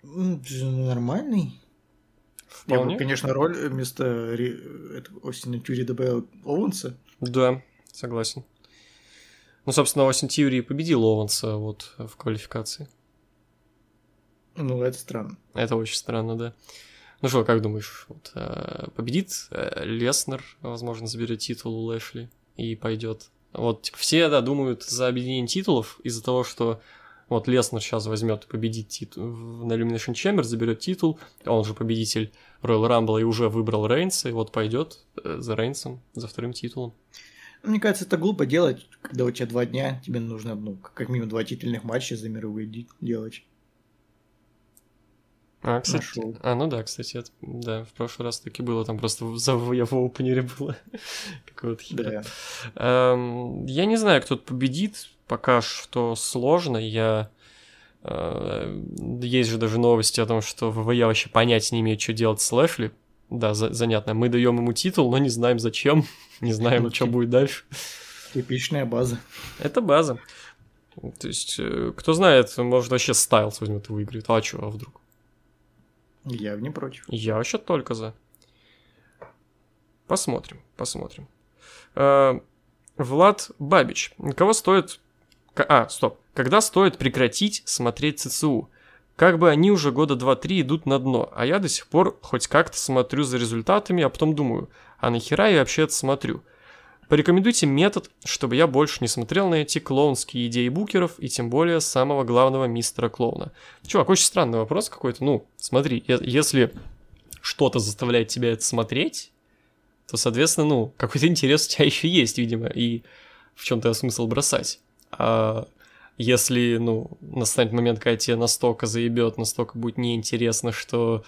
Нормальный. Вполне. Я бы, конечно, роль вместо Остина Тьюри добавил Оуэнса. Да, согласен. Ну, собственно, Остин Тьюри победил Оуэнса вот в квалификации. Ну, это странно. Это очень странно, да. Ну что, как думаешь, вот, э, победит э, Леснер, возможно, заберет титул у Лэшли и пойдет. Вот типа, все, да, думают за объединение титулов из-за того, что вот Леснер сейчас возьмет и победит титул на Illumination Chamber, заберет титул, он же победитель Royal Rumble и уже выбрал Рейнса, и вот пойдет э, за Рейнсом, за вторым титулом. Мне кажется, это глупо делать, когда у тебя два дня, тебе нужно, ну, как минимум два титульных матча за мировые делать. А, кстати, нашел. А, ну да, кстати, это, да, в прошлый раз таки было, там просто за я в опенере было. Какого-то хитра. Да. Эм, я не знаю, кто победит, пока что сложно, я... Э, есть же даже новости о том, что ВВЕ вообще понять не имеет, что делать с Лэшли. Да, за, занятно. Мы даем ему титул, но не знаем зачем, не знаем, что будет дальше. Типичная база. Это база. То есть, э, кто знает, может вообще Стайлс возьмет и выиграет. А что, а вдруг? Я не против. Я вообще только за. Посмотрим, посмотрим. Э, Влад Бабич. Кого стоит А, стоп. Когда стоит прекратить смотреть ЦЦУ? Как бы они уже года 2-3 идут на дно, а я до сих пор хоть как-то смотрю за результатами, а потом думаю, а нахера я вообще это смотрю? Порекомендуйте метод, чтобы я больше не смотрел на эти клоунские идеи букеров и тем более самого главного мистера клоуна. Чувак, очень странный вопрос какой-то. Ну, смотри, если что-то заставляет тебя это смотреть, то, соответственно, ну, какой-то интерес у тебя еще есть, видимо, и в чем-то смысл бросать. А если, ну, настанет момент, когда тебе настолько заебет, настолько будет неинтересно, что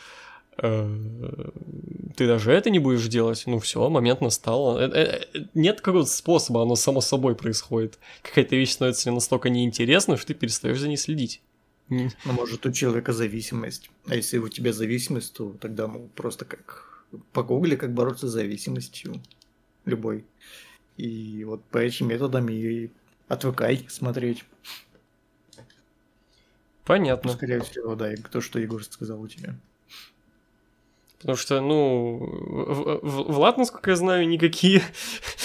ты даже это не будешь делать, ну все, момент настал. Э, э, э, нет какого-то способа, оно само собой происходит. Какая-то вещь становится настолько неинтересна, что ты перестаешь за ней следить. Ну, может, у человека зависимость. А если у тебя зависимость, то тогда ну, просто как погугли, как бороться с зависимостью любой. И вот по этим методам и отвыкай смотреть. Понятно. Скорее всего, да, то, что Егор сказал у тебя. Потому что, ну, Влад, насколько я знаю, никакие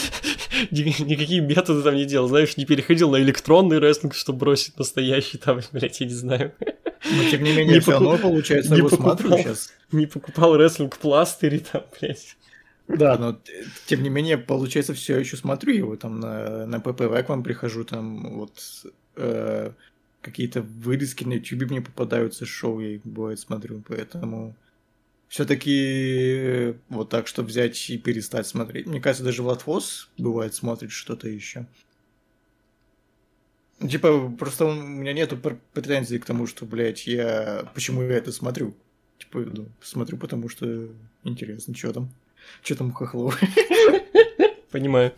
никакие методы там не делал. Знаешь, не переходил на электронный рестлинг, чтобы бросить настоящий там, блядь, я не знаю. Но тем не менее, не все равно, получается, не его покупал, смотрю сейчас. Не покупал рестлинг пластыри там, блядь. Да, но тем не менее, получается, все еще смотрю его там на, на ППВ к вам прихожу, там вот э, какие-то вырезки на YouTube мне попадаются, шоу я бывает смотрю, поэтому все-таки вот так, чтобы взять и перестать смотреть. Мне кажется, даже Влад Фос бывает смотрит что-то еще. Типа, просто у меня нету претензий к тому, что, блядь, я... Почему я это смотрю? Типа, ну, смотрю, потому что интересно, что там. Что там у Хохлова? Понимаю.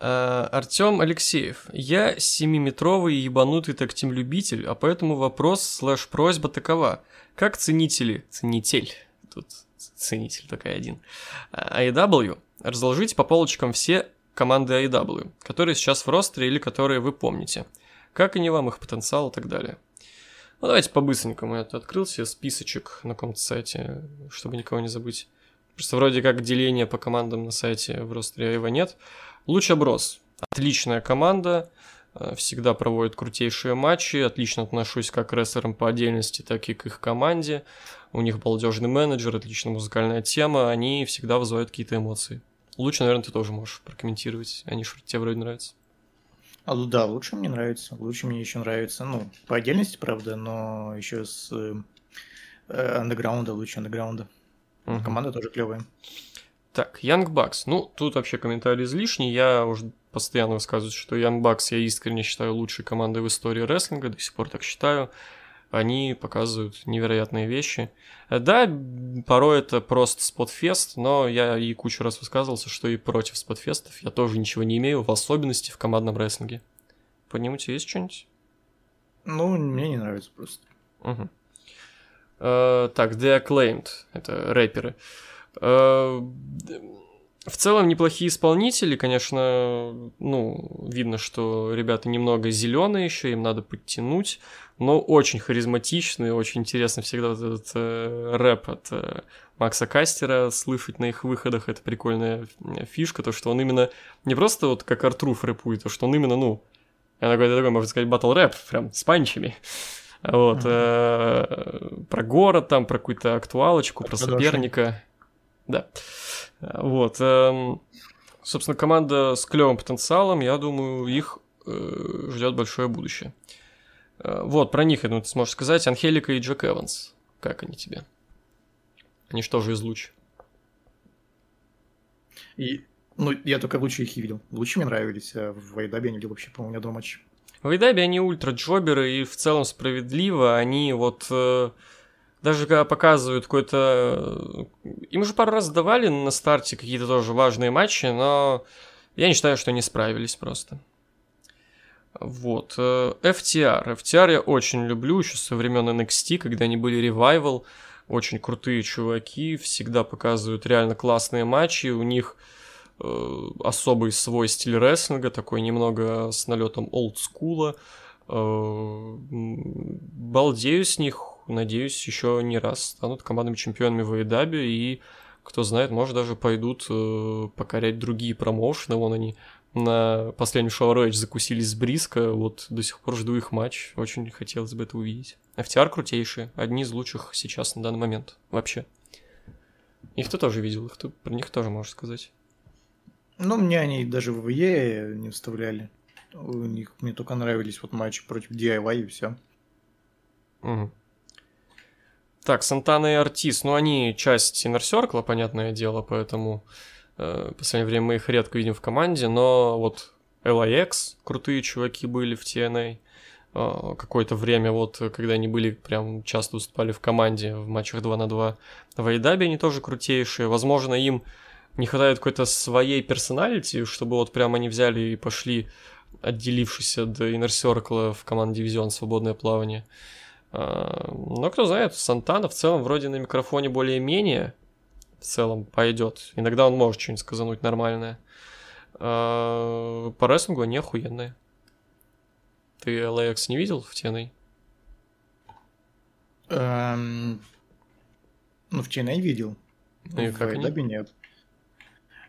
А, Артем Алексеев. Я 7-метровый ебанутый тактим-любитель, а поэтому вопрос слэш просьба такова. Как ценители, ценитель, тут ценитель такой один, AEW, разложите по полочкам все команды AEW, которые сейчас в ростере или которые вы помните. Как они вам, их потенциал и так далее. Ну, давайте по-быстренькому. Я открыл себе списочек на каком-то сайте, чтобы никого не забыть. Просто вроде как деления по командам на сайте в ростере его нет. Луч Брос. Отличная команда. Э, всегда проводит крутейшие матчи. Отлично отношусь как к рестлерам по отдельности, так и к их команде. У них балдежный менеджер, отличная музыкальная тема. Они всегда вызывают какие-то эмоции. Лучше, наверное, ты тоже можешь прокомментировать. Они же тебе вроде нравятся. А, ну да, лучше мне нравится. Лучше мне еще нравится. Ну, по отдельности, правда, но еще с э андеграунда, лучше андеграунда. Угу. Команда тоже клевая. Так, Young Bucks. Ну, тут вообще комментарий излишний. Я уже постоянно высказываю, что Young Bucks я искренне считаю лучшей командой в истории рестлинга, до сих пор так считаю. Они показывают невероятные вещи. Да, порой это просто спотфест, но я и кучу раз высказывался, что и против спотфестов я тоже ничего не имею, в особенности в командном рестлинге. По нему тебе есть что-нибудь? Ну, мне не нравится просто. Угу. Uh, так, The Acclaimed, это рэперы. Uh, в целом неплохие исполнители, конечно, ну, видно, что ребята немного зеленые еще, им надо подтянуть, но очень харизматичные, очень интересно всегда вот этот э, рэп от э, Макса Кастера слышать на их выходах, это прикольная фишка, то, что он именно не просто вот как Артруф рэпует, а что он именно, ну, я такой, такой можно сказать, батл рэп, прям с панчами. Вот, э, про город там, про какую-то актуалочку, про соперника. Да. Вот. Э, собственно, команда с клевым потенциалом, я думаю, их э, ждет большое будущее. Э, вот, про них, я думаю, ты сможешь сказать. Анхелика и Джек Эванс. Как они тебе? Они что же из луч? И, ну, я только лучше их и видел. Лучше мне нравились, а в Вайдабе я не видел вообще, по-моему, ни одного матча. В Вайдабе они ультра-джоберы, и в целом справедливо. Они вот... Э, даже когда показывают какой-то... Э, им уже пару раз давали на старте какие-то тоже важные матчи, но я не считаю, что они справились просто. Вот. Э, FTR. FTR я очень люблю еще со времен NXT, когда они были ревайвал. Очень крутые чуваки, всегда показывают реально классные матчи. У них э, особый свой стиль рестлинга, такой немного с налетом олдскула. Э, балдею с них, надеюсь, еще не раз станут командными чемпионами в AEW и кто знает, может даже пойдут э, покорять другие промоушены, вон они на последнем шоу Рэйдж закусились с Бриско, вот до сих пор жду их матч, очень хотелось бы это увидеть. FTR крутейшие, одни из лучших сейчас на данный момент вообще. Их ты тоже видел, их ты, про них тоже можешь сказать. Ну, мне они даже в ВЕ не вставляли. У них мне только нравились вот матчи против DIY и все. Угу. Так, Сантана и Артис, ну они часть Inner Circle, понятное дело, поэтому э, в последнее время мы их редко видим в команде, но вот LAX, крутые чуваки были в TNA, э, какое-то время вот, когда они были, прям часто выступали в команде в матчах 2 на 2. В Айдабе они тоже крутейшие, возможно, им не хватает какой-то своей персоналити, чтобы вот прям они взяли и пошли, отделившись от Inner Circle в команду Дивизион Свободное плавание. А, но кто знает, Сантана в целом вроде на микрофоне более-менее в целом пойдет. Иногда он может что-нибудь сказануть нормальное. А, по рестлингу они охуенные. Ты LAX не видел в TNA? Эм... Ну, в TNA видел. Ну и как они? нет.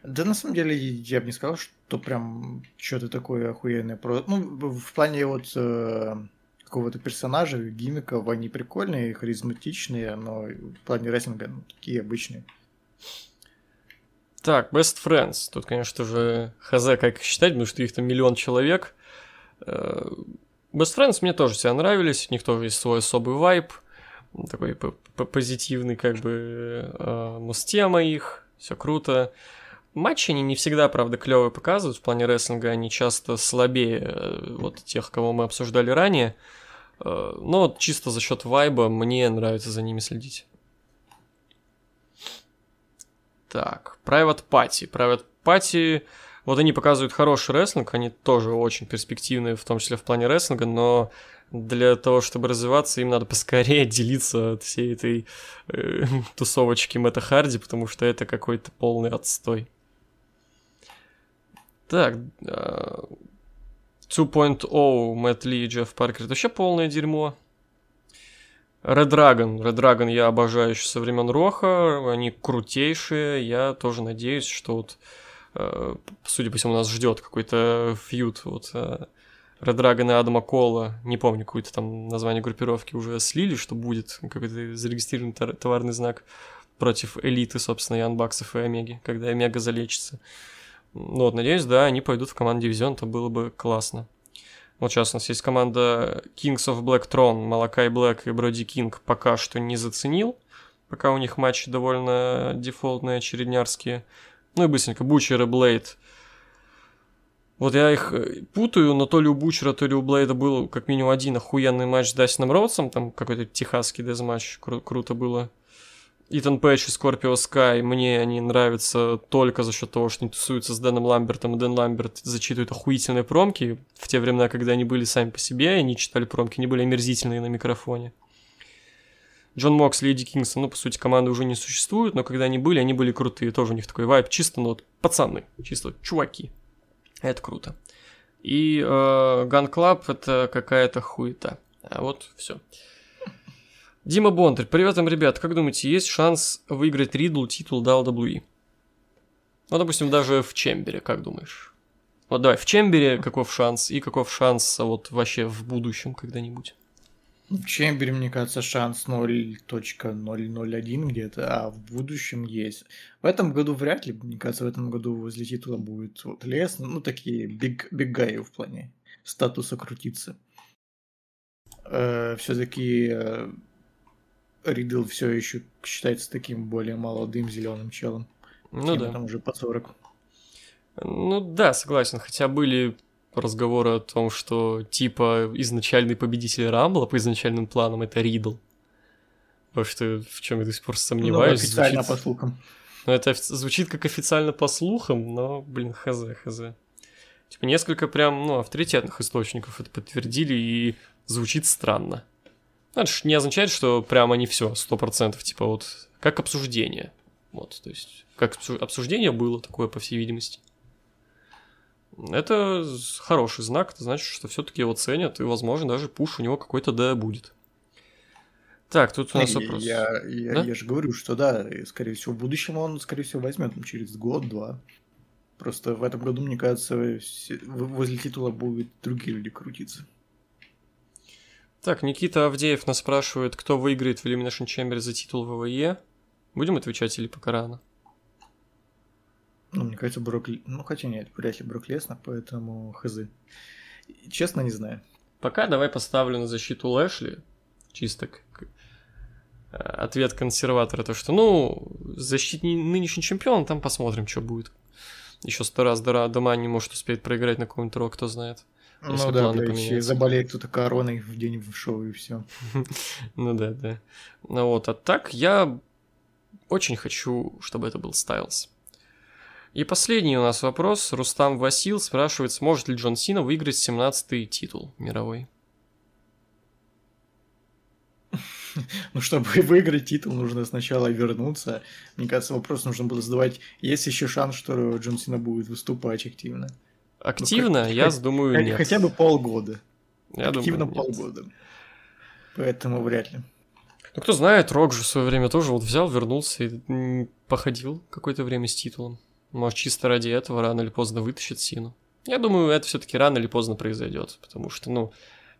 Да, на самом деле, я бы не сказал, что прям что-то такое охуенное. Ну, в плане вот э, какого-то персонажа, гиммиков, они прикольные, харизматичные, но в плане рестлинга ну, такие обычные. Так, Best Friends. Тут, конечно же, хз, как их считать, потому что их там миллион человек. Э, Best Friends мне тоже все нравились, у них тоже есть свой особый вайб, такой позитивный, как бы, э, мустема их, все круто. Матчи они не всегда, правда, клевые показывают в плане рестлинга, они часто слабее э, вот тех, кого мы обсуждали ранее. Э, но чисто за счет вайба мне нравится за ними следить. Так, Private Party. Private Party, вот они показывают хороший рестлинг, они тоже очень перспективные, в том числе в плане рестлинга, но для того, чтобы развиваться, им надо поскорее отделиться от всей этой э, тусовочки Мэтта Харди, потому что это какой-то полный отстой. Так, 2.0 Мэтт Ли и Джефф Паркер. Это вообще полное дерьмо. Red Dragon. Red Dragon я обожаю еще со времен Роха. Они крутейшие. Я тоже надеюсь, что вот, э, судя по всему, нас ждет какой-то фьют. Вот, э, Red Dragon и Адама Кола. Не помню, какое-то там название группировки уже слили, что будет какой-то зарегистрированный товарный знак против элиты, собственно, и анбаксов и Омеги, когда Омега залечится. Ну вот, надеюсь, да, они пойдут в команду Дивизион, это было бы классно. Вот сейчас у нас есть команда Kings of Black Throne, Малакай Блэк и Броди Кинг пока что не заценил. Пока у них матчи довольно дефолтные, очереднярские. Ну и быстренько, Бучер и Блейд. Вот я их э, путаю, но то ли у Бучера, то ли у Блейда был как минимум один охуенный матч с Дастином Роудсом, там какой-то техасский дезматч, кру- круто было. Итан Пэтч и Скорпио Скай, мне они нравятся только за счет того, что они тусуются с Дэном Ламбертом, и Дэн Ламберт зачитывает охуительные промки в те времена, когда они были сами по себе, они читали промки, они были омерзительные на микрофоне. Джон Моксли и Эдди Кингсон, ну, по сути, команды уже не существуют, но когда они были, они были крутые, тоже у них такой вайб, чисто, ну, вот, пацаны, чисто чуваки. Это круто. И э, Gun Club это какая-то хуета. А вот все. Дима Бондарь, привет вам, ребят. Как думаете, есть шанс выиграть Ридл титул WWE? Ну, допустим, даже в Чембере, как думаешь? Вот давай, в Чембере каков шанс и каков шанс вот вообще в будущем когда-нибудь? В Чембере, мне кажется, шанс 0.001 где-то, а в будущем есть. В этом году вряд ли, мне кажется, в этом году возле титула будет вот лес, ну, такие биг, биг в плане статуса крутиться. Э, Все-таки э, Ридл все еще считается таким более молодым зеленым челом. Ну да. Там уже по 40. Ну да, согласен. Хотя были разговоры о том, что типа изначальный победитель Рамбла по изначальным планам это Ридл. Потому что в чем я до сих пор сомневаюсь. Ну, официально звучит... по слухам. Ну, это звучит как официально по слухам, но, блин, хз, хз. Типа несколько прям, ну, авторитетных источников это подтвердили, и звучит странно. Ну, это не означает, что прямо не все, сто процентов, типа вот, как обсуждение. Вот, то есть, как обсуждение было такое, по всей видимости. Это хороший знак, это значит, что все-таки его ценят, и, возможно, даже пуш у него какой-то да будет. Так, тут у нас вопрос. Я, я, да? я же говорю, что да, скорее всего, в будущем он, скорее всего, возьмет через год-два. Просто в этом году, мне кажется, возле титула будут другие люди крутиться. Так, Никита Авдеев нас спрашивает, кто выиграет в Elimination Chamber за титул ВВЕ. Будем отвечать или пока рано? Ну, мне кажется, Брок... Ну, хотя нет, вряд ли Брок Леснер, поэтому хз. Честно, не знаю. Пока давай поставлю на защиту Лэшли. Чисто как э, ответ консерватора, то что, ну, защитить нынешний чемпион, там посмотрим, что будет. Еще сто раз до, до Мани может успеть проиграть на какой-нибудь рок, кто знает. Если ну да, планы поменяются. и заболеет кто-то короной в день в шоу и все. Ну да, да. Ну вот, а так я очень хочу, чтобы это был Стайлз. И последний у нас вопрос. Рустам Васил спрашивает, сможет ли Джон Сина выиграть 17-й титул мировой. Ну, чтобы выиграть титул, нужно сначала вернуться. Мне кажется, вопрос нужно было задавать, есть еще шанс, что Джон Сина будет выступать активно. Активно, хоть- я хоть- думаю, Хотя- нет. Хотя бы полгода. Я активно думаю, нет. полгода. Поэтому вряд ли. Ну, кто знает, Рок же в свое время тоже вот взял, вернулся и походил какое-то время с титулом. Может, чисто ради этого рано или поздно вытащит Сину. Я думаю, это все-таки рано или поздно произойдет, потому что, ну,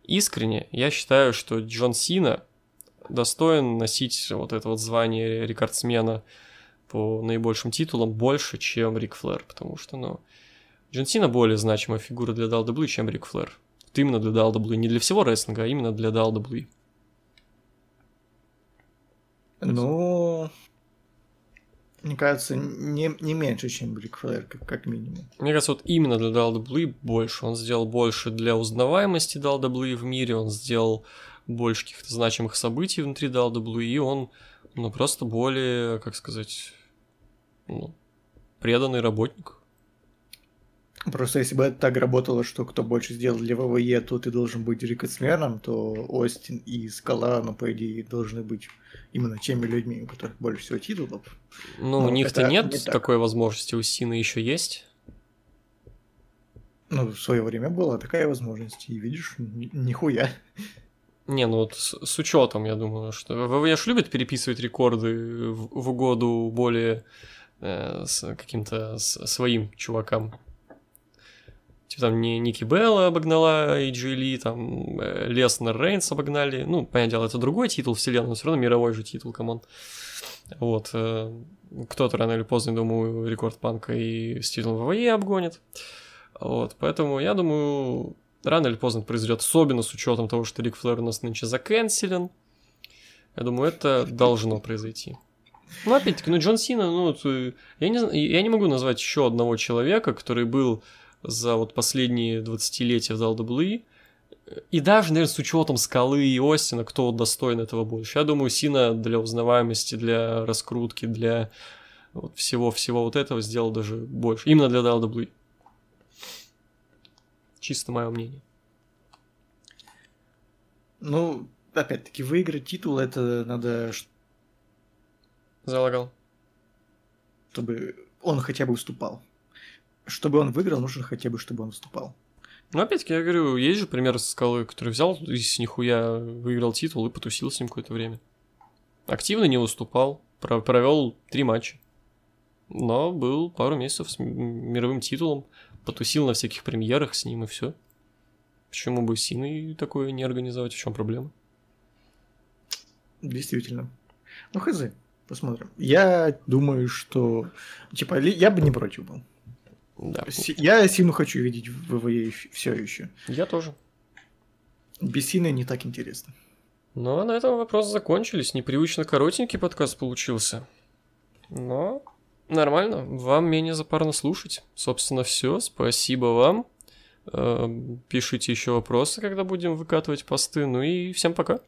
искренне я считаю, что Джон Сина достоин носить вот это вот звание рекордсмена по наибольшим титулам больше, чем Рик Флэр, потому что, ну, Джон Сина более значимая фигура для WWE, чем Рик Флэр. Вот именно для WWE, не для всего рестлинга, а именно для WWE. Ну, мне кажется, не, не меньше, чем Рик Флэр, как, как минимум. Мне кажется, вот именно для WWE больше. Он сделал больше для узнаваемости WWE в мире, он сделал больше каких-то значимых событий внутри WWE, и он, ну, просто более, как сказать, ну, преданный работник. Просто если бы это так работало, что кто больше сделал для ВВЕ, то ты должен быть рекордсменом, то Остин и Скала, ну, по идее, должны быть именно теми людьми, у которых больше всего титулов. Ну, Ну, у них-то это нет не так. такой возможности, у Сины еще есть. Ну, в свое время была такая возможность, и видишь, ни- нихуя. Не, ну вот с, с учетом, я думаю, что ВВЕ ж любит переписывать рекорды в, в угоду более э, с каким-то своим чувакам. Типа там не Ники Белла обогнала AJ Ли, там э, Леснер Рейнс обогнали. Ну, понятное дело, это другой титул вселенной, но все равно мировой же титул, come on. Вот. э, кто-то рано или поздно, думаю, рекорд Панка и с WWE обгонит. Вот, поэтому я думаю, рано или поздно произойдет, особенно с учетом того, что Рик Флэр у нас нынче заканцелен. Я думаю, это должно произойти. Ну, опять-таки, ну, Джон Сина, ну, э, я не, я не могу назвать еще одного человека, который был за вот последние 20-летия в WWE, и даже, наверное, с учетом Скалы и Остина, кто вот достоин этого больше. Я думаю, Сина для узнаваемости, для раскрутки, для всего-всего вот этого сделал даже больше. Именно для WWE. Чисто мое мнение. Ну, опять-таки, выиграть титул, это надо, Залагал. чтобы он хотя бы выступал. Чтобы он выиграл, нужно хотя бы, чтобы он выступал. Ну, опять-таки, я говорю, есть же пример со скалы, который взял и с нихуя выиграл титул и потусил с ним какое-то время. Активно не выступал, про- провел три матча. Но был пару месяцев с мировым титулом, потусил на всяких премьерах с ним и все. Почему бы Синой такое не организовать? В чем проблема? Действительно. Ну, хз, посмотрим. Я думаю, что... Типа, я бы не против был. Да. Я Сину хочу видеть в ВВЕ все еще. Я тоже. Без Сины не так интересно. Ну, а на этом вопросы закончились. Непривычно коротенький подкаст получился. Но нормально. Вам менее запарно слушать. Собственно, все. Спасибо вам. Эм, Пишите еще вопросы, когда будем выкатывать посты. Ну и всем пока.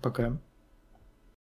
Пока.